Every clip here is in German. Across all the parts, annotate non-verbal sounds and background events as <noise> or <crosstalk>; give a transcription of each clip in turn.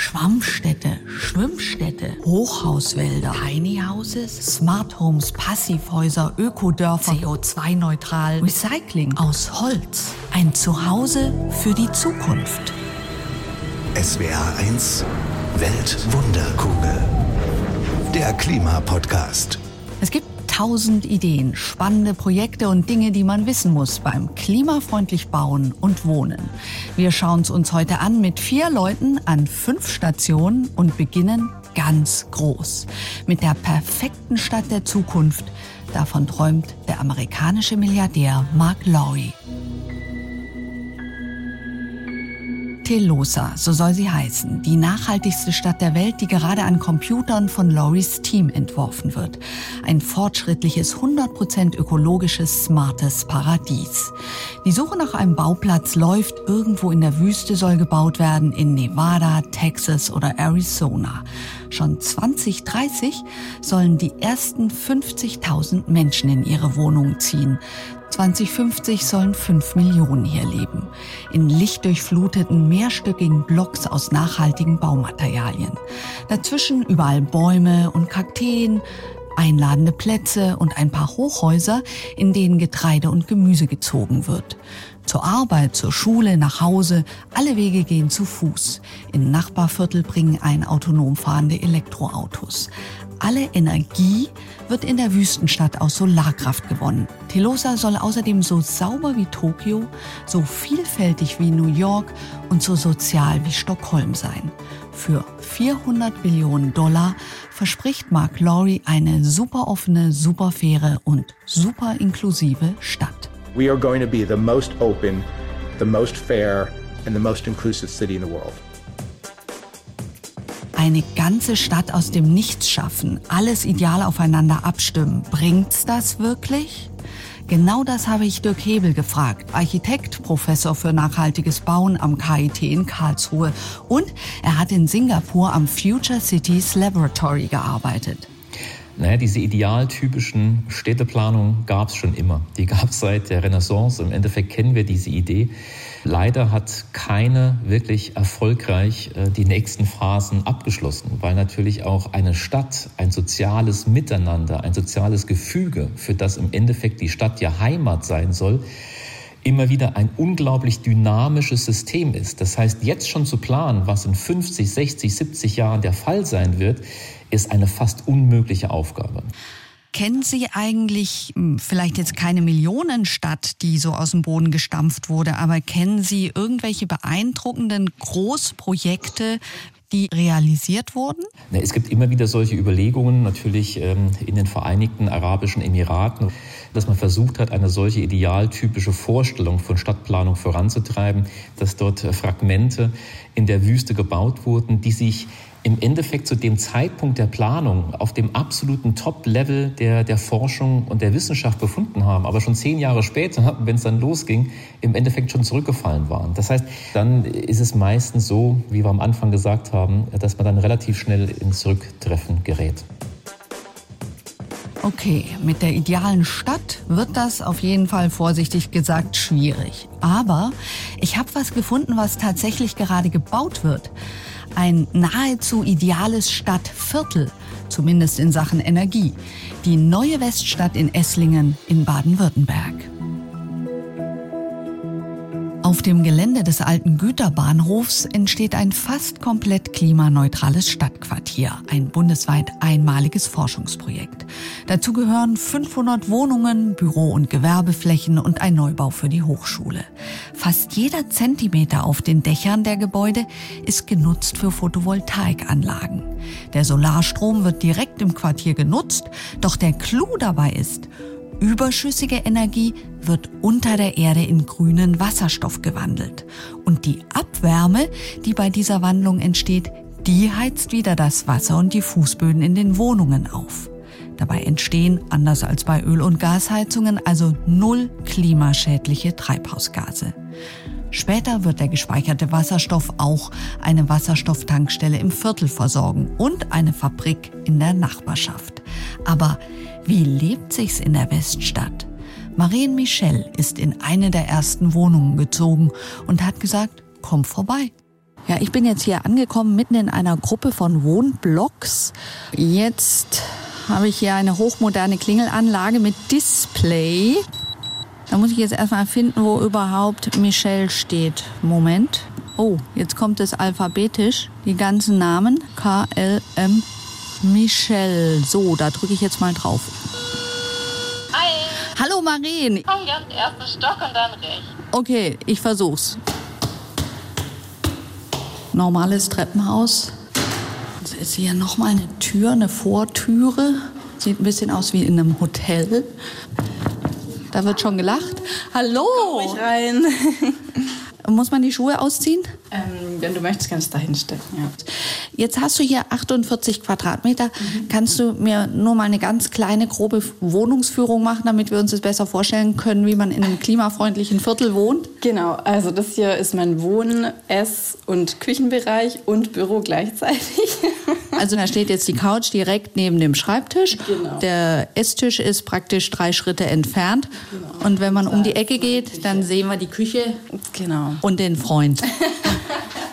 Schwammstädte, Schwimmstädte, Hochhauswälder, Tiny Houses, Smart Homes, Passivhäuser, Ökodörfer, CO2-neutral, Recycling aus Holz. Ein Zuhause für die Zukunft. SWR 1 Weltwunderkugel. Der Klimapodcast. Es gibt tausend Ideen, spannende Projekte und Dinge, die man wissen muss beim klimafreundlich Bauen und Wohnen. Wir schauen es uns heute an mit vier Leuten an fünf Stationen und beginnen ganz groß. Mit der perfekten Stadt der Zukunft. Davon träumt der amerikanische Milliardär Mark Lowry. Telosa, so soll sie heißen, die nachhaltigste Stadt der Welt, die gerade an Computern von Loris Team entworfen wird. Ein fortschrittliches, 100% ökologisches, smartes Paradies. Die Suche nach einem Bauplatz läuft, irgendwo in der Wüste soll gebaut werden, in Nevada, Texas oder Arizona. Schon 2030 sollen die ersten 50.000 Menschen in ihre Wohnungen ziehen. 2050 sollen 5 Millionen hier leben. In lichtdurchfluteten, mehrstöckigen Blocks aus nachhaltigen Baumaterialien. Dazwischen überall Bäume und Kakteen, einladende Plätze und ein paar Hochhäuser, in denen Getreide und Gemüse gezogen wird. Zur Arbeit, zur Schule, nach Hause, alle Wege gehen zu Fuß. In Nachbarviertel bringen ein autonom fahrende Elektroautos. Alle Energie wird in der Wüstenstadt aus Solarkraft gewonnen. Telosa soll außerdem so sauber wie Tokio, so vielfältig wie New York und so sozial wie Stockholm sein. Für 400 Billionen Dollar verspricht Mark Lowry eine super offene, super faire und super inklusive Stadt. We are going to be the most open, the most fair and the most inclusive city in the world. Eine ganze Stadt aus dem Nichts schaffen, alles ideal aufeinander abstimmen. Bringt's das wirklich? Genau das habe ich Dirk Hebel gefragt, Architekt, Professor für nachhaltiges Bauen am KIT in Karlsruhe. Und er hat in Singapur am Future Cities Laboratory gearbeitet. Naja, diese idealtypischen Städteplanungen gab es schon immer. Die gab es seit der Renaissance. Im Endeffekt kennen wir diese Idee. Leider hat keine wirklich erfolgreich äh, die nächsten Phasen abgeschlossen, weil natürlich auch eine Stadt, ein soziales Miteinander, ein soziales Gefüge, für das im Endeffekt die Stadt ja Heimat sein soll, immer wieder ein unglaublich dynamisches System ist. Das heißt, jetzt schon zu planen, was in 50, 60, 70 Jahren der Fall sein wird, ist eine fast unmögliche Aufgabe. Kennen Sie eigentlich hm, vielleicht jetzt keine Millionenstadt, die so aus dem Boden gestampft wurde, aber kennen Sie irgendwelche beeindruckenden Großprojekte, die realisiert wurden? Es gibt immer wieder solche Überlegungen, natürlich ähm, in den Vereinigten Arabischen Emiraten, dass man versucht hat, eine solche idealtypische Vorstellung von Stadtplanung voranzutreiben, dass dort Fragmente in der Wüste gebaut wurden, die sich im Endeffekt zu dem Zeitpunkt der Planung auf dem absoluten Top-Level der, der Forschung und der Wissenschaft befunden haben, aber schon zehn Jahre später, <laughs> wenn es dann losging, im Endeffekt schon zurückgefallen waren. Das heißt, dann ist es meistens so, wie wir am Anfang gesagt haben, dass man dann relativ schnell ins Rücktreffen gerät. Okay, mit der idealen Stadt wird das auf jeden Fall vorsichtig gesagt schwierig. Aber ich habe was gefunden, was tatsächlich gerade gebaut wird ein nahezu ideales Stadtviertel, zumindest in Sachen Energie, die neue Weststadt in Esslingen in Baden-Württemberg. Auf dem Gelände des alten Güterbahnhofs entsteht ein fast komplett klimaneutrales Stadtquartier, ein bundesweit einmaliges Forschungsprojekt. Dazu gehören 500 Wohnungen, Büro- und Gewerbeflächen und ein Neubau für die Hochschule. Fast jeder Zentimeter auf den Dächern der Gebäude ist genutzt für Photovoltaikanlagen. Der Solarstrom wird direkt im Quartier genutzt, doch der Clou dabei ist, Überschüssige Energie wird unter der Erde in grünen Wasserstoff gewandelt. Und die Abwärme, die bei dieser Wandlung entsteht, die heizt wieder das Wasser und die Fußböden in den Wohnungen auf. Dabei entstehen, anders als bei Öl- und Gasheizungen, also null klimaschädliche Treibhausgase. Später wird der gespeicherte Wasserstoff auch eine Wasserstofftankstelle im Viertel versorgen und eine Fabrik in der Nachbarschaft. Aber wie lebt sich's in der Weststadt? Marien Michel ist in eine der ersten Wohnungen gezogen und hat gesagt, komm vorbei. Ja, ich bin jetzt hier angekommen, mitten in einer Gruppe von Wohnblocks. Jetzt habe ich hier eine hochmoderne Klingelanlage mit Display. Da muss ich jetzt erstmal finden, wo überhaupt Michelle steht. Moment. Oh, jetzt kommt es alphabetisch. Die ganzen Namen. K, L, M, Michelle. So, da drücke ich jetzt mal drauf. Hi. Hallo Marien. Komm gern, ersten Stock und dann rechts. Okay, ich versuch's. Normales Treppenhaus. Jetzt ist hier nochmal eine Tür, eine Vortüre. Sieht ein bisschen aus wie in einem Hotel. Da wird schon gelacht. Hallo! Komm ich rein. <laughs> Muss man die Schuhe ausziehen? Ähm, wenn du möchtest, kannst du da hinstellen. Ja. Jetzt hast du hier 48 Quadratmeter. Mhm. Kannst du mir nur mal eine ganz kleine, grobe Wohnungsführung machen, damit wir uns das besser vorstellen können, wie man in einem klimafreundlichen Viertel wohnt? Genau, also das hier ist mein Wohn-, Ess- und Küchenbereich und Büro gleichzeitig. <laughs> Also da steht jetzt die Couch direkt neben dem Schreibtisch. Genau. Der Esstisch ist praktisch drei Schritte entfernt. Genau. Und wenn man um die Ecke geht, dann sehen wir die Küche Genau. und den Freund. <laughs>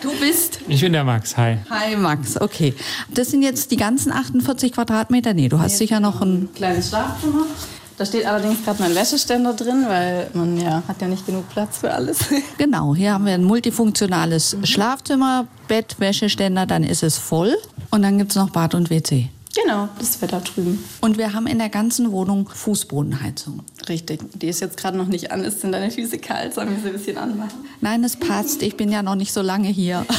Du bist? Ich bin der Max, hi. Hi Max, okay. Das sind jetzt die ganzen 48 Quadratmeter? Nee, du hast sicher noch ein... Kleines Schlafzimmer. Da steht allerdings gerade mein Wäscheständer drin, weil man ja hat ja nicht genug Platz für alles. <laughs> Genau, hier haben wir ein multifunktionales Schlafzimmer, Bett, Wäscheständer, dann ist es voll. Und dann gibt es noch Bad und WC. Genau, das da drüben. Und wir haben in der ganzen Wohnung Fußbodenheizung. Richtig. Die ist jetzt gerade noch nicht an. Ist sind deine Füße kalt? Sollen wir sie ein bisschen anmachen? Nein, es passt. Ich bin ja noch nicht so lange hier. <laughs>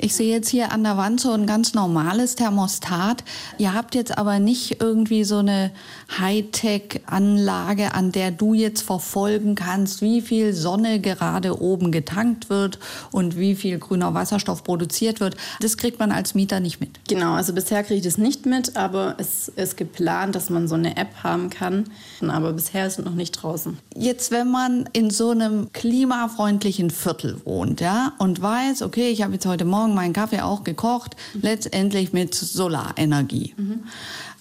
Ich sehe jetzt hier an der Wand so ein ganz normales Thermostat. Ihr habt jetzt aber nicht irgendwie so eine Hightech-Anlage, an der du jetzt verfolgen kannst, wie viel Sonne gerade oben getankt wird und wie viel grüner Wasserstoff produziert wird. Das kriegt man als Mieter nicht mit. Genau, also bisher kriege ich das nicht mit, aber es ist geplant, dass man so eine App haben kann. Aber bisher ist es noch nicht draußen. Jetzt, wenn man in so einem klimafreundlichen Viertel wohnt, ja, und weiß, okay, ich habe jetzt heute Morgen meinen Kaffee auch gekocht, letztendlich mit Solarenergie. Mhm.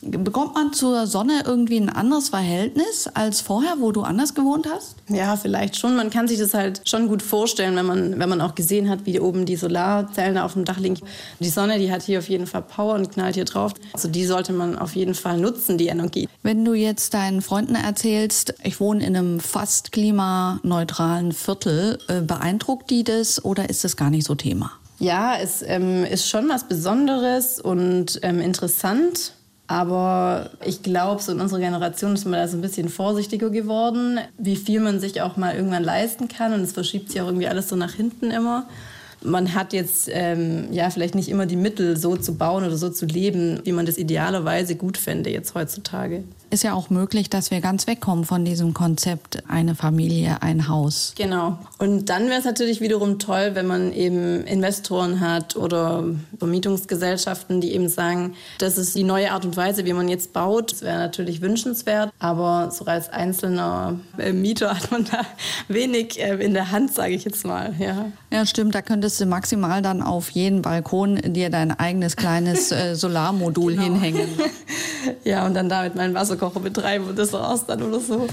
Bekommt man zur Sonne irgendwie ein anderes Verhältnis als vorher, wo du anders gewohnt hast? Ja, vielleicht schon. Man kann sich das halt schon gut vorstellen, wenn man, wenn man auch gesehen hat, wie oben die Solarzellen auf dem Dach liegen. Die Sonne, die hat hier auf jeden Fall Power und knallt hier drauf. Also die sollte man auf jeden Fall nutzen, die Energie. Wenn du jetzt deinen Freunden erzählst, ich wohne in einem fast klimaneutralen Viertel, äh, beeindruckt die das oder ist das gar nicht so Thema? Ja, es ähm, ist schon was Besonderes und ähm, interessant. Aber ich glaube, so in unserer Generation ist man da so ein bisschen vorsichtiger geworden, wie viel man sich auch mal irgendwann leisten kann. Und es verschiebt sich auch irgendwie alles so nach hinten immer. Man hat jetzt ähm, ja vielleicht nicht immer die Mittel, so zu bauen oder so zu leben, wie man das idealerweise gut fände jetzt heutzutage ist ja auch möglich, dass wir ganz wegkommen von diesem Konzept eine Familie, ein Haus. Genau. Und dann wäre es natürlich wiederum toll, wenn man eben Investoren hat oder Vermietungsgesellschaften, die eben sagen, das ist die neue Art und Weise, wie man jetzt baut. Das wäre natürlich wünschenswert, aber so als einzelner äh, Mieter hat man da <laughs> wenig äh, in der Hand, sage ich jetzt mal. Ja. ja, stimmt. Da könntest du maximal dann auf jeden Balkon dir dein eigenes kleines äh, Solarmodul <laughs> genau. hinhängen. <laughs> ja, und dann damit mein Wasser Wasserkocher betreiben und das raus dann oder so.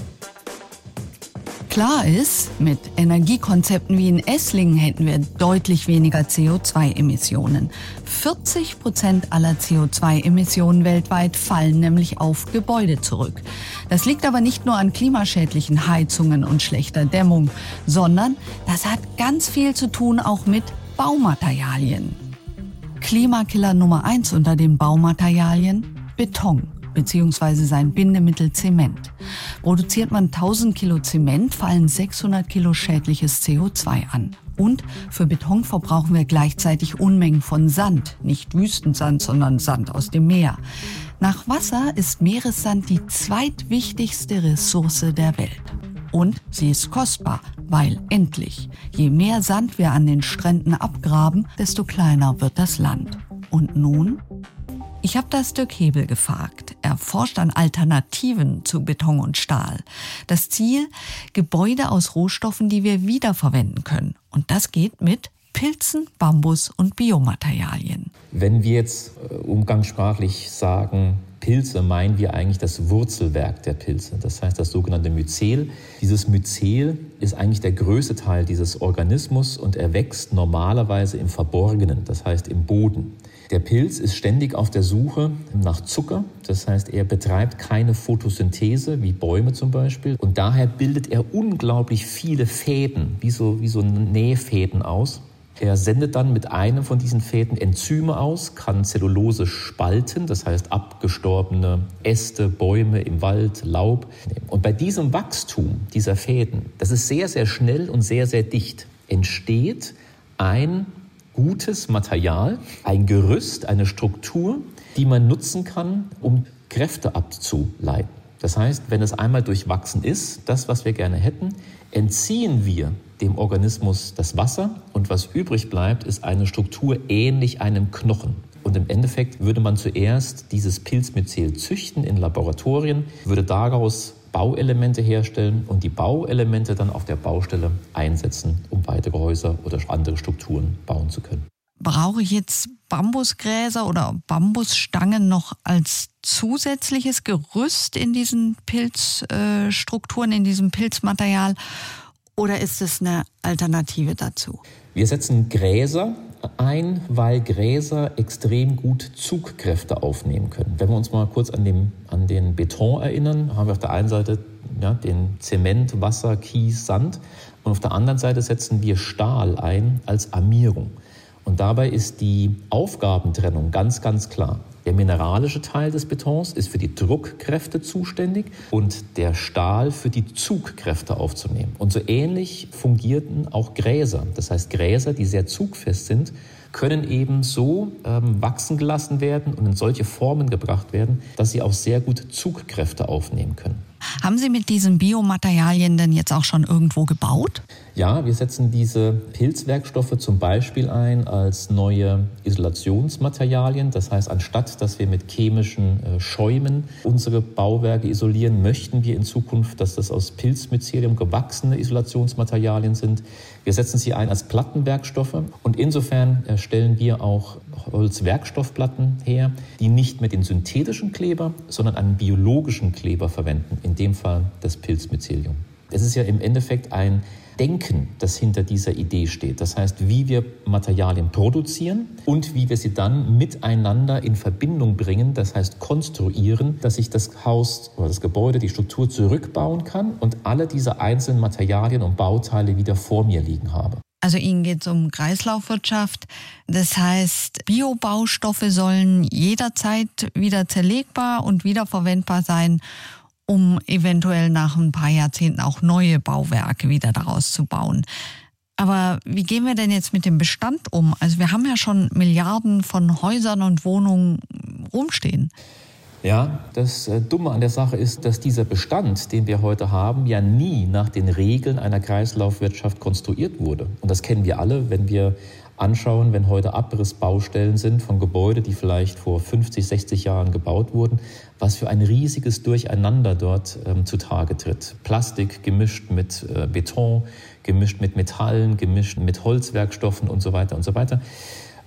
Klar ist, mit Energiekonzepten wie in Esslingen hätten wir deutlich weniger CO2-Emissionen. 40 Prozent aller CO2-Emissionen weltweit fallen nämlich auf Gebäude zurück. Das liegt aber nicht nur an klimaschädlichen Heizungen und schlechter Dämmung, sondern das hat ganz viel zu tun auch mit Baumaterialien. Klimakiller Nummer eins unter den Baumaterialien? Beton beziehungsweise sein Bindemittel Zement. Produziert man 1000 Kilo Zement, fallen 600 Kilo schädliches CO2 an. Und für Beton verbrauchen wir gleichzeitig Unmengen von Sand, nicht Wüstensand, sondern Sand aus dem Meer. Nach Wasser ist Meeressand die zweitwichtigste Ressource der Welt. Und sie ist kostbar, weil endlich, je mehr Sand wir an den Stränden abgraben, desto kleiner wird das Land. Und nun ich habe das Dirk Hebel gefragt. Er forscht an Alternativen zu Beton und Stahl. Das Ziel, Gebäude aus Rohstoffen, die wir wiederverwenden können. Und das geht mit Pilzen, Bambus und Biomaterialien. Wenn wir jetzt äh, umgangssprachlich sagen, Pilze, meinen wir eigentlich das Wurzelwerk der Pilze. Das heißt das sogenannte Myzel. Dieses Myzel ist eigentlich der größte Teil dieses Organismus und er wächst normalerweise im Verborgenen, das heißt im Boden. Der Pilz ist ständig auf der Suche nach Zucker, das heißt, er betreibt keine Photosynthese wie Bäume zum Beispiel und daher bildet er unglaublich viele Fäden, wie so, wie so Nähfäden aus. Er sendet dann mit einem von diesen Fäden Enzyme aus, kann Zellulose spalten, das heißt abgestorbene Äste, Bäume im Wald, Laub. Und bei diesem Wachstum dieser Fäden, das ist sehr, sehr schnell und sehr, sehr dicht, entsteht ein gutes Material, ein Gerüst, eine Struktur, die man nutzen kann, um Kräfte abzuleiten. Das heißt, wenn es einmal durchwachsen ist, das, was wir gerne hätten, entziehen wir dem Organismus das Wasser und was übrig bleibt, ist eine Struktur ähnlich einem Knochen. Und im Endeffekt würde man zuerst dieses Pilzmyzel züchten in Laboratorien, würde daraus Bauelemente herstellen und die Bauelemente dann auf der Baustelle einsetzen, um weitere Häuser oder andere Strukturen bauen zu können. Brauche ich jetzt Bambusgräser oder Bambusstangen noch als zusätzliches Gerüst in diesen Pilzstrukturen, in diesem Pilzmaterial? Oder ist es eine Alternative dazu? Wir setzen Gräser ein, weil Gräser extrem gut Zugkräfte aufnehmen können. Wenn wir uns mal kurz an, dem, an den Beton erinnern, haben wir auf der einen Seite ja, den Zement, Wasser, Kies, Sand und auf der anderen Seite setzen wir Stahl ein als Armierung. Und dabei ist die Aufgabentrennung ganz, ganz klar. Der mineralische Teil des Betons ist für die Druckkräfte zuständig und der Stahl für die Zugkräfte aufzunehmen. Und so ähnlich fungierten auch Gräser. Das heißt, Gräser, die sehr zugfest sind, können eben so ähm, wachsen gelassen werden und in solche Formen gebracht werden, dass sie auch sehr gut Zugkräfte aufnehmen können. Haben Sie mit diesen Biomaterialien denn jetzt auch schon irgendwo gebaut? Ja, wir setzen diese Pilzwerkstoffe zum Beispiel ein als neue Isolationsmaterialien. Das heißt, anstatt dass wir mit chemischen äh, Schäumen unsere Bauwerke isolieren, möchten wir in Zukunft, dass das aus Pilzmycelium gewachsene Isolationsmaterialien sind. Wir setzen sie ein als Plattenwerkstoffe und insofern äh, stellen wir auch Holzwerkstoffplatten her, die nicht mehr den synthetischen Kleber, sondern einen biologischen Kleber verwenden, in dem Fall das Pilzmycelium. Es ist ja im Endeffekt ein Denken, das hinter dieser Idee steht. Das heißt, wie wir Materialien produzieren und wie wir sie dann miteinander in Verbindung bringen, das heißt konstruieren, dass ich das Haus oder das Gebäude, die Struktur zurückbauen kann und alle diese einzelnen Materialien und Bauteile wieder vor mir liegen habe. Also Ihnen geht es um Kreislaufwirtschaft. Das heißt, Biobaustoffe sollen jederzeit wieder zerlegbar und wiederverwendbar sein um eventuell nach ein paar Jahrzehnten auch neue Bauwerke wieder daraus zu bauen. Aber wie gehen wir denn jetzt mit dem Bestand um? Also wir haben ja schon Milliarden von Häusern und Wohnungen rumstehen. Ja, das äh, Dumme an der Sache ist, dass dieser Bestand, den wir heute haben, ja nie nach den Regeln einer Kreislaufwirtschaft konstruiert wurde. Und das kennen wir alle, wenn wir anschauen, wenn heute Abrissbaustellen sind von Gebäuden, die vielleicht vor 50, 60 Jahren gebaut wurden, was für ein riesiges Durcheinander dort ähm, zutage tritt. Plastik gemischt mit äh, Beton, gemischt mit Metallen, gemischt mit Holzwerkstoffen und so weiter und so weiter.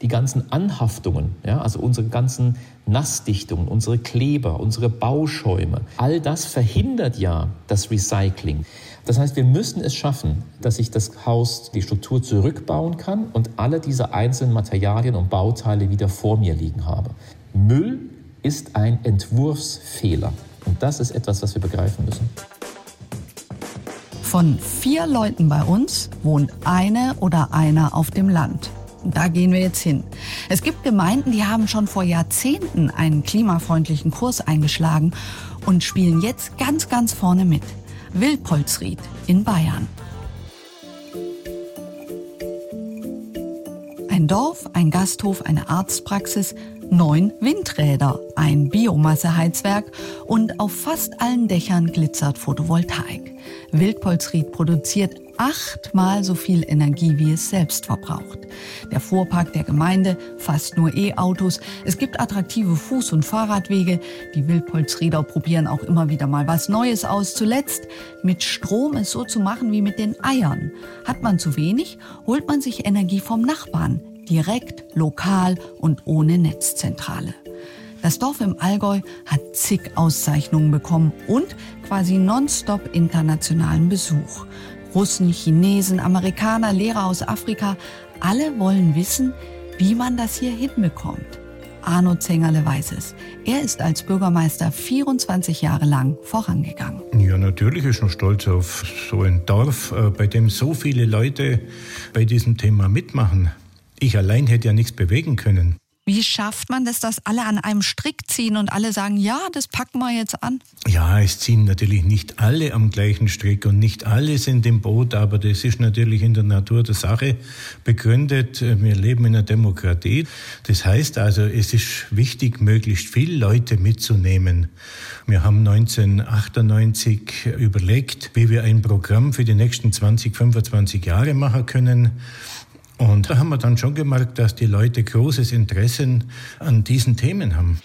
Die ganzen Anhaftungen, ja, also unsere ganzen Nassdichtungen, unsere Kleber, unsere Bauschäume, all das verhindert ja das Recycling. Das heißt, wir müssen es schaffen, dass ich das Haus, die Struktur zurückbauen kann und alle diese einzelnen Materialien und Bauteile wieder vor mir liegen habe. Müll ist ein Entwurfsfehler. Und das ist etwas, was wir begreifen müssen. Von vier Leuten bei uns wohnt eine oder einer auf dem Land. Da gehen wir jetzt hin. Es gibt Gemeinden, die haben schon vor Jahrzehnten einen klimafreundlichen Kurs eingeschlagen und spielen jetzt ganz, ganz vorne mit. Wildpolsried in Bayern. Ein Dorf, ein Gasthof, eine Arztpraxis, neun Windräder, ein Biomasseheizwerk und auf fast allen Dächern glitzert Photovoltaik. Wildpolsried produziert achtmal so viel Energie, wie es selbst verbraucht. Der Fuhrpark der Gemeinde fast nur E-Autos. Es gibt attraktive Fuß- und Fahrradwege. Die Wildpolsrieder probieren auch immer wieder mal was Neues aus. Zuletzt mit Strom es so zu machen wie mit den Eiern. Hat man zu wenig, holt man sich Energie vom Nachbarn. Direkt, lokal und ohne Netzzentrale. Das Dorf im Allgäu hat zig Auszeichnungen bekommen und quasi nonstop internationalen Besuch. Russen, Chinesen, Amerikaner, Lehrer aus Afrika, alle wollen wissen, wie man das hier hinbekommt. Arno Zengerle weiß es. Er ist als Bürgermeister 24 Jahre lang vorangegangen. Ja, natürlich ist man stolz auf so ein Dorf, äh, bei dem so viele Leute bei diesem Thema mitmachen. Ich allein hätte ja nichts bewegen können. Wie schafft man das, dass alle an einem Strick ziehen und alle sagen, ja, das packen wir jetzt an? Ja, es ziehen natürlich nicht alle am gleichen Strick und nicht alle sind im Boot, aber das ist natürlich in der Natur der Sache begründet. Wir leben in einer Demokratie. Das heißt also, es ist wichtig, möglichst viele Leute mitzunehmen. Wir haben 1998 überlegt, wie wir ein Programm für die nächsten 20, 25 Jahre machen können. Und da haben wir dann schon gemerkt, dass die Leute großes Interesse an diesen Themen haben.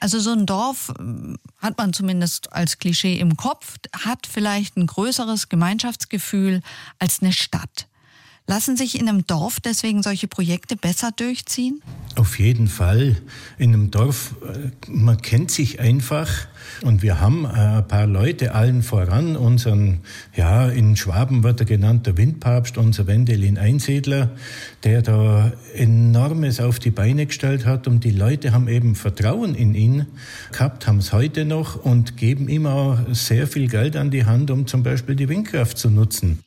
Also so ein Dorf äh, hat man zumindest als Klischee im Kopf, hat vielleicht ein größeres Gemeinschaftsgefühl als eine Stadt. Lassen sich in einem Dorf deswegen solche Projekte besser durchziehen? Auf jeden Fall. In einem Dorf, äh, man kennt sich einfach. Und wir haben äh, ein paar Leute, allen voran, unseren, ja, in Schwaben wird er genannt, der Windpapst, unser Wendelin Einsiedler, der da enormes auf die Beine gestellt hat. Und die Leute haben eben Vertrauen in ihn gehabt, haben es heute noch und geben ihm auch sehr viel Geld an die Hand, um zum Beispiel die Windkraft zu nutzen.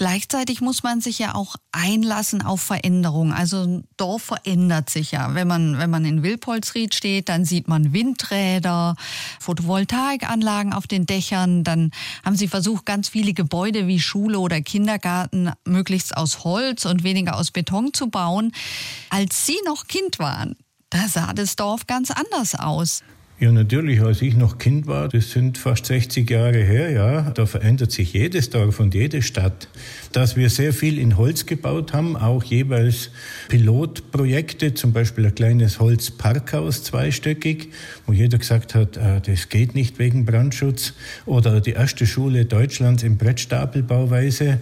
Gleichzeitig muss man sich ja auch einlassen auf Veränderungen. Also ein Dorf verändert sich ja. Wenn man, wenn man in Wilpolsried steht, dann sieht man Windräder, Photovoltaikanlagen auf den Dächern. Dann haben sie versucht, ganz viele Gebäude wie Schule oder Kindergarten möglichst aus Holz und weniger aus Beton zu bauen. Als sie noch Kind waren, da sah das Dorf ganz anders aus. Ja, natürlich, als ich noch Kind war, das sind fast 60 Jahre her, ja, da verändert sich jedes Dorf und jede Stadt. Dass wir sehr viel in Holz gebaut haben, auch jeweils Pilotprojekte, zum Beispiel ein kleines Holzparkhaus zweistöckig, wo jeder gesagt hat, äh, das geht nicht wegen Brandschutz, oder die erste Schule Deutschlands in Brettstapelbauweise.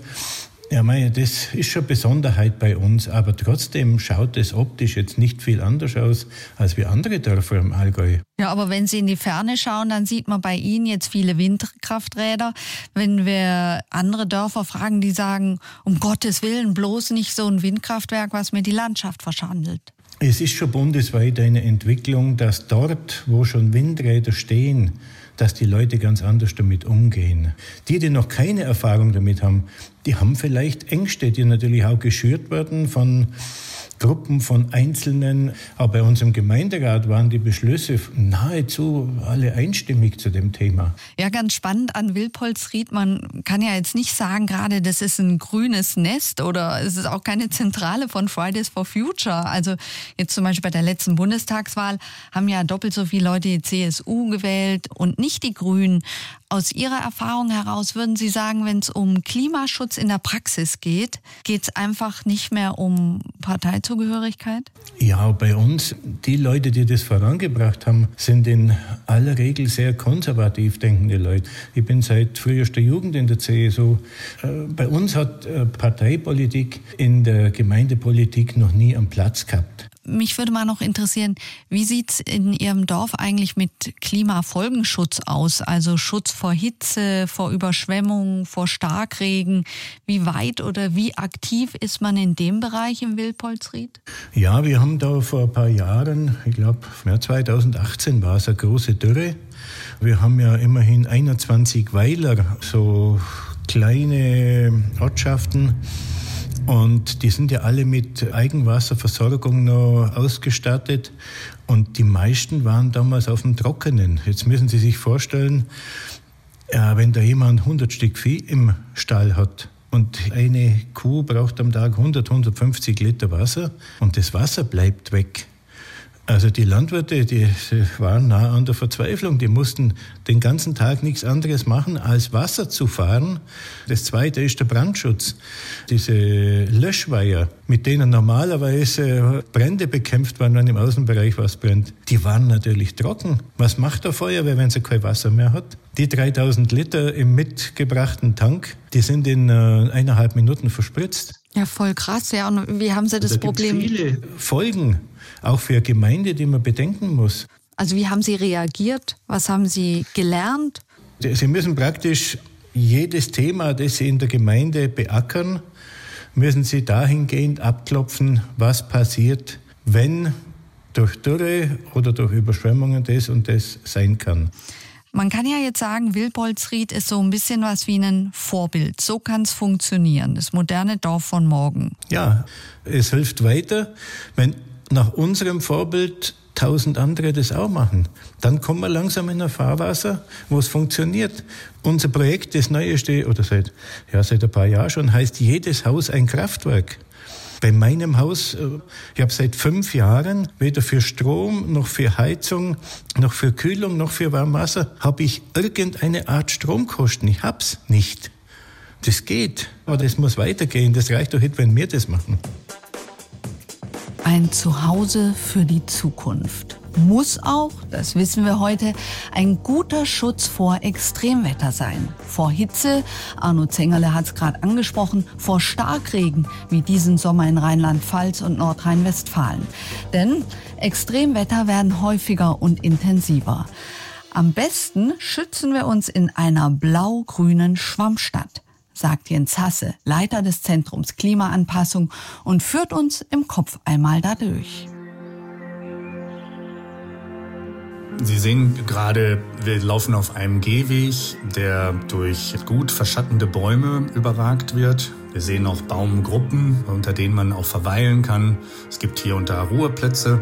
Ja, meine, das ist schon Besonderheit bei uns, aber trotzdem schaut es optisch jetzt nicht viel anders aus als wie andere Dörfer im Allgäu. Ja, aber wenn Sie in die Ferne schauen, dann sieht man bei Ihnen jetzt viele Windkrafträder. Wenn wir andere Dörfer fragen, die sagen, um Gottes Willen bloß nicht so ein Windkraftwerk, was mir die Landschaft verschandelt. Es ist schon bundesweit eine Entwicklung, dass dort, wo schon Windräder stehen, dass die Leute ganz anders damit umgehen. Die, die noch keine Erfahrung damit haben, die haben vielleicht Ängste, die natürlich auch geschürt werden von Gruppen von Einzelnen. Aber bei unserem Gemeinderat waren die Beschlüsse nahezu alle einstimmig zu dem Thema. Ja, ganz spannend an Wilpolsried. Man kann ja jetzt nicht sagen, gerade das ist ein grünes Nest oder es ist auch keine Zentrale von Fridays for Future. Also jetzt zum Beispiel bei der letzten Bundestagswahl haben ja doppelt so viele Leute die CSU gewählt und nicht die Grünen. Aus Ihrer Erfahrung heraus würden Sie sagen, wenn es um Klimaschutz in der Praxis geht, geht es einfach nicht mehr um Parteizugehörigkeit? Ja, bei uns, die Leute, die das vorangebracht haben, sind in aller Regel sehr konservativ denkende Leute. Ich bin seit frühester Jugend in der CSU. Äh, bei uns hat äh, Parteipolitik in der Gemeindepolitik noch nie einen Platz gehabt mich würde mal noch interessieren, wie sieht es in Ihrem Dorf eigentlich mit Klimafolgenschutz aus? Also Schutz vor Hitze, vor Überschwemmung, vor Starkregen. Wie weit oder wie aktiv ist man in dem Bereich im Wilpolsried? Ja, wir haben da vor ein paar Jahren, ich glaube, 2018 war es eine große Dürre. Wir haben ja immerhin 21 Weiler, so kleine Ortschaften und die sind ja alle mit Eigenwasserversorgung noch ausgestattet. Und die meisten waren damals auf dem Trockenen. Jetzt müssen Sie sich vorstellen, wenn da jemand 100 Stück Vieh im Stall hat und eine Kuh braucht am Tag 100, 150 Liter Wasser und das Wasser bleibt weg, also die Landwirte, die waren nah an der Verzweiflung. Die mussten den ganzen Tag nichts anderes machen, als Wasser zu fahren. Das Zweite ist der Brandschutz. Diese Löschweiher, mit denen normalerweise Brände bekämpft werden, wenn im Außenbereich was brennt, die waren natürlich trocken. Was macht der Feuerwehr, wenn sie kein Wasser mehr hat? Die 3000 Liter im mitgebrachten Tank, die sind in äh, eineinhalb Minuten verspritzt. Ja, voll krass. Ja, und wie haben Sie das da Problem? Viele Folgen auch für Gemeinde, die man bedenken muss. Also wie haben Sie reagiert? Was haben Sie gelernt? Sie müssen praktisch jedes Thema, das Sie in der Gemeinde beackern, müssen Sie dahingehend abklopfen, was passiert, wenn durch Dürre oder durch Überschwemmungen das und das sein kann. Man kann ja jetzt sagen, Wilboldsried ist so ein bisschen was wie ein Vorbild. So kann es funktionieren, das moderne Dorf von morgen. Ja, es hilft weiter, wenn nach unserem Vorbild tausend andere das auch machen. Dann kommen wir langsam in ein Fahrwasser, wo es funktioniert. Unser Projekt, das neueste, oder seit, ja, seit ein paar Jahren schon, heißt jedes Haus ein Kraftwerk. Bei meinem Haus, äh, ich habe seit fünf Jahren weder für Strom noch für Heizung noch für Kühlung noch für Warmwasser habe ich irgendeine Art Stromkosten. Ich hab's nicht. Das geht, aber das muss weitergehen. Das reicht doch nicht, wenn wir das machen. Ein Zuhause für die Zukunft muss auch, das wissen wir heute, ein guter Schutz vor Extremwetter sein. Vor Hitze, Arno Zengerle hat es gerade angesprochen, vor Starkregen wie diesen Sommer in Rheinland-Pfalz und Nordrhein-Westfalen. Denn Extremwetter werden häufiger und intensiver. Am besten schützen wir uns in einer blau-grünen Schwammstadt sagt Jens Hasse, Leiter des Zentrums Klimaanpassung und führt uns im Kopf einmal dadurch. Sie sehen gerade, wir laufen auf einem Gehweg, der durch gut verschattende Bäume überragt wird. Wir sehen auch Baumgruppen, unter denen man auch verweilen kann. Es gibt hier und da Ruheplätze.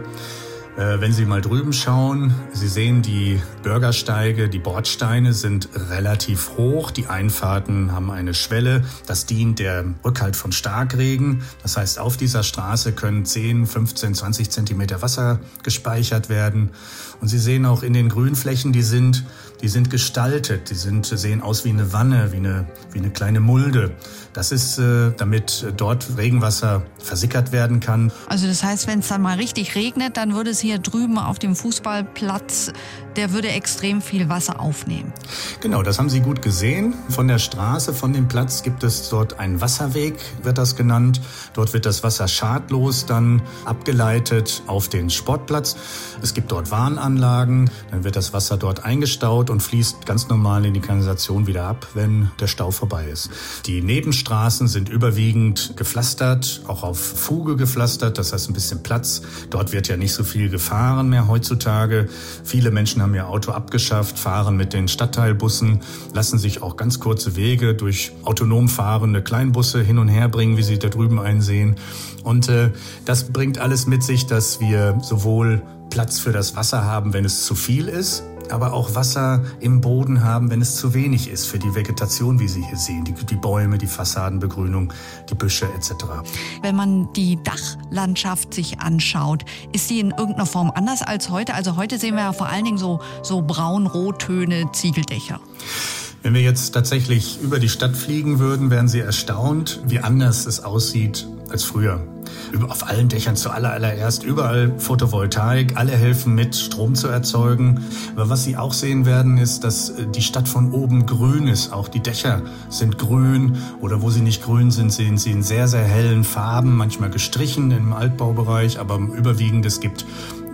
Äh, wenn Sie mal drüben schauen, Sie sehen die Bürgersteige, die Bordsteine sind relativ hoch. Die Einfahrten haben eine Schwelle. Das dient der Rückhalt von Starkregen. Das heißt, auf dieser Straße können 10, 15, 20 Zentimeter Wasser gespeichert werden. Und Sie sehen auch in den Grünflächen, die sind, die sind gestaltet. Die sind, sehen aus wie eine Wanne, wie eine, wie eine kleine Mulde. Das ist, äh, damit dort Regenwasser versickert werden kann. Also das heißt, wenn es dann mal richtig regnet, dann würde es hier drüben auf dem Fußballplatz, der würde extrem viel Wasser aufnehmen. Genau, das haben Sie gut gesehen. Von der Straße, von dem Platz gibt es dort einen Wasserweg, wird das genannt. Dort wird das Wasser schadlos dann abgeleitet auf den Sportplatz. Es gibt dort Warnanlagen, dann wird das Wasser dort eingestaut und fließt ganz normal in die Kanalisation wieder ab, wenn der Stau vorbei ist. Die Nebenstraßen sind überwiegend gepflastert, auch auf Fuge gepflastert, das heißt ein bisschen Platz. Dort wird ja nicht so viel gefahren mehr heutzutage. Viele Menschen haben ihr Auto abgeschafft, fahren mit den Stadtteilbussen, lassen sich auch ganz kurze Wege durch autonom fahrende Kleinbusse hin und her bringen, wie Sie da drüben einsehen. Und äh, das bringt alles mit sich, dass wir sowohl Platz für das Wasser haben, wenn es zu viel ist, aber auch Wasser im Boden haben, wenn es zu wenig ist für die Vegetation, wie Sie hier sehen, die, die Bäume, die Fassadenbegrünung, die Büsche etc. Wenn man die Dachlandschaft sich anschaut, ist die in irgendeiner Form anders als heute? Also heute sehen wir ja vor allen Dingen so, so braun-rottöne Ziegeldächer. Wenn wir jetzt tatsächlich über die Stadt fliegen würden, wären Sie erstaunt, wie anders es aussieht als früher auf allen Dächern zuallererst, überall Photovoltaik, alle helfen mit, Strom zu erzeugen. Aber was Sie auch sehen werden, ist, dass äh, die Stadt von oben grün ist. Auch die Dächer sind grün oder wo sie nicht grün sind, sehen sie in sehr, sehr hellen Farben, manchmal gestrichen im Altbaubereich, aber überwiegend es gibt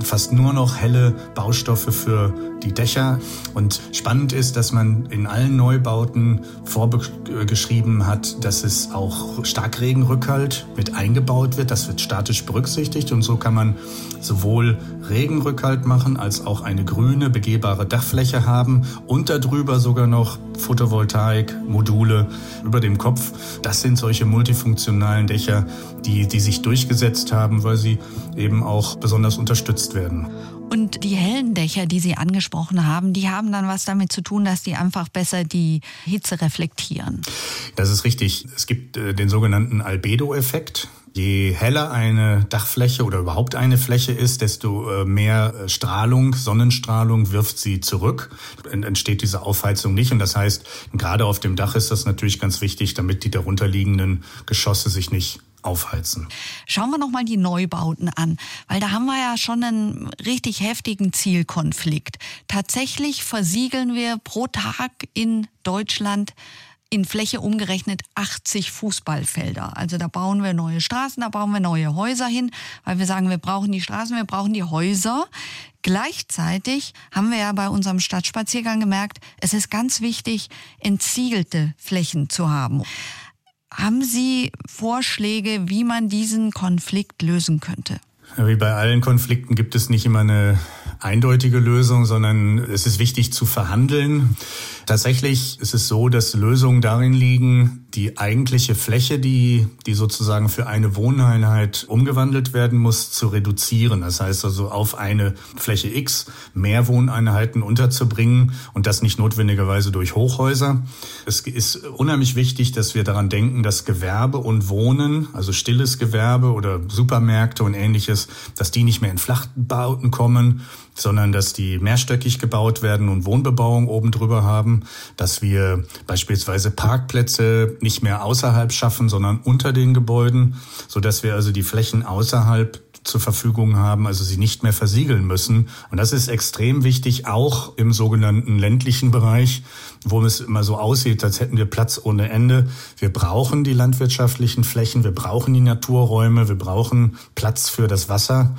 fast nur noch helle Baustoffe für die Dächer. Und spannend ist, dass man in allen Neubauten vorgeschrieben hat, dass es auch Starkregenrückhalt mit eingebaut wird. Das wird statisch berücksichtigt und so kann man sowohl Regenrückhalt machen als auch eine grüne begehbare Dachfläche haben und darüber sogar noch Photovoltaik-Module über dem Kopf. Das sind solche multifunktionalen Dächer, die, die sich durchgesetzt haben, weil sie eben auch besonders unterstützt werden. Und die hellen Dächer, die Sie angesprochen haben, die haben dann was damit zu tun, dass die einfach besser die Hitze reflektieren. Das ist richtig. Es gibt äh, den sogenannten Albedo-Effekt. Je heller eine Dachfläche oder überhaupt eine Fläche ist, desto äh, mehr äh, Strahlung, Sonnenstrahlung wirft sie zurück. Entsteht diese Aufheizung nicht. Und das heißt, gerade auf dem Dach ist das natürlich ganz wichtig, damit die darunterliegenden Geschosse sich nicht aufheizen. Schauen wir noch mal die Neubauten an, weil da haben wir ja schon einen richtig heftigen Zielkonflikt. Tatsächlich versiegeln wir pro Tag in Deutschland in Fläche umgerechnet 80 Fußballfelder. Also da bauen wir neue Straßen, da bauen wir neue Häuser hin, weil wir sagen, wir brauchen die Straßen, wir brauchen die Häuser. Gleichzeitig haben wir ja bei unserem Stadtspaziergang gemerkt, es ist ganz wichtig, entziegelte Flächen zu haben. Haben Sie Vorschläge, wie man diesen Konflikt lösen könnte? Wie bei allen Konflikten gibt es nicht immer eine eindeutige Lösung, sondern es ist wichtig zu verhandeln. Tatsächlich ist es so, dass Lösungen darin liegen, die eigentliche Fläche, die, die sozusagen für eine Wohneinheit umgewandelt werden muss, zu reduzieren. Das heißt also auf eine Fläche X mehr Wohneinheiten unterzubringen und das nicht notwendigerweise durch Hochhäuser. Es ist unheimlich wichtig, dass wir daran denken, dass Gewerbe und Wohnen, also stilles Gewerbe oder Supermärkte und ähnliches, dass die nicht mehr in Flachbauten kommen, sondern dass die mehrstöckig gebaut werden und Wohnbebauung oben drüber haben, dass wir beispielsweise Parkplätze nicht mehr außerhalb schaffen, sondern unter den Gebäuden, so dass wir also die Flächen außerhalb zur Verfügung haben, also sie nicht mehr versiegeln müssen. Und das ist extrem wichtig, auch im sogenannten ländlichen Bereich, wo es immer so aussieht, als hätten wir Platz ohne Ende. Wir brauchen die landwirtschaftlichen Flächen, wir brauchen die Naturräume, wir brauchen Platz für das Wasser.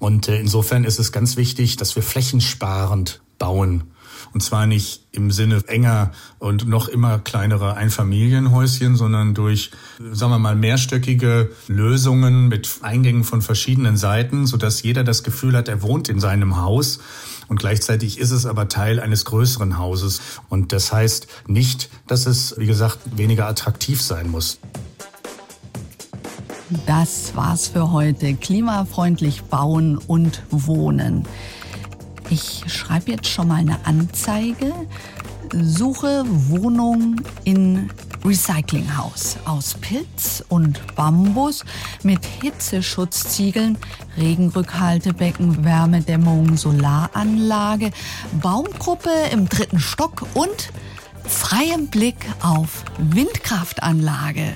Und äh, insofern ist es ganz wichtig, dass wir flächensparend bauen. Und zwar nicht im Sinne enger und noch immer kleinerer Einfamilienhäuschen, sondern durch, sagen wir mal, mehrstöckige Lösungen mit Eingängen von verschiedenen Seiten, sodass jeder das Gefühl hat, er wohnt in seinem Haus. Und gleichzeitig ist es aber Teil eines größeren Hauses. Und das heißt nicht, dass es, wie gesagt, weniger attraktiv sein muss. Das war's für heute. Klimafreundlich bauen und wohnen. Ich schreibe jetzt schon mal eine Anzeige. Suche Wohnung in Recyclinghaus aus Pilz und Bambus mit Hitzeschutzziegeln, Regenrückhaltebecken, Wärmedämmung, Solaranlage, Baumgruppe im dritten Stock und freiem Blick auf Windkraftanlage.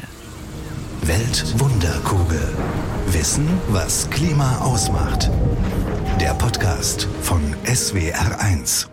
Weltwunderkugel. Wissen, was Klima ausmacht. Der Podcast von SWR1.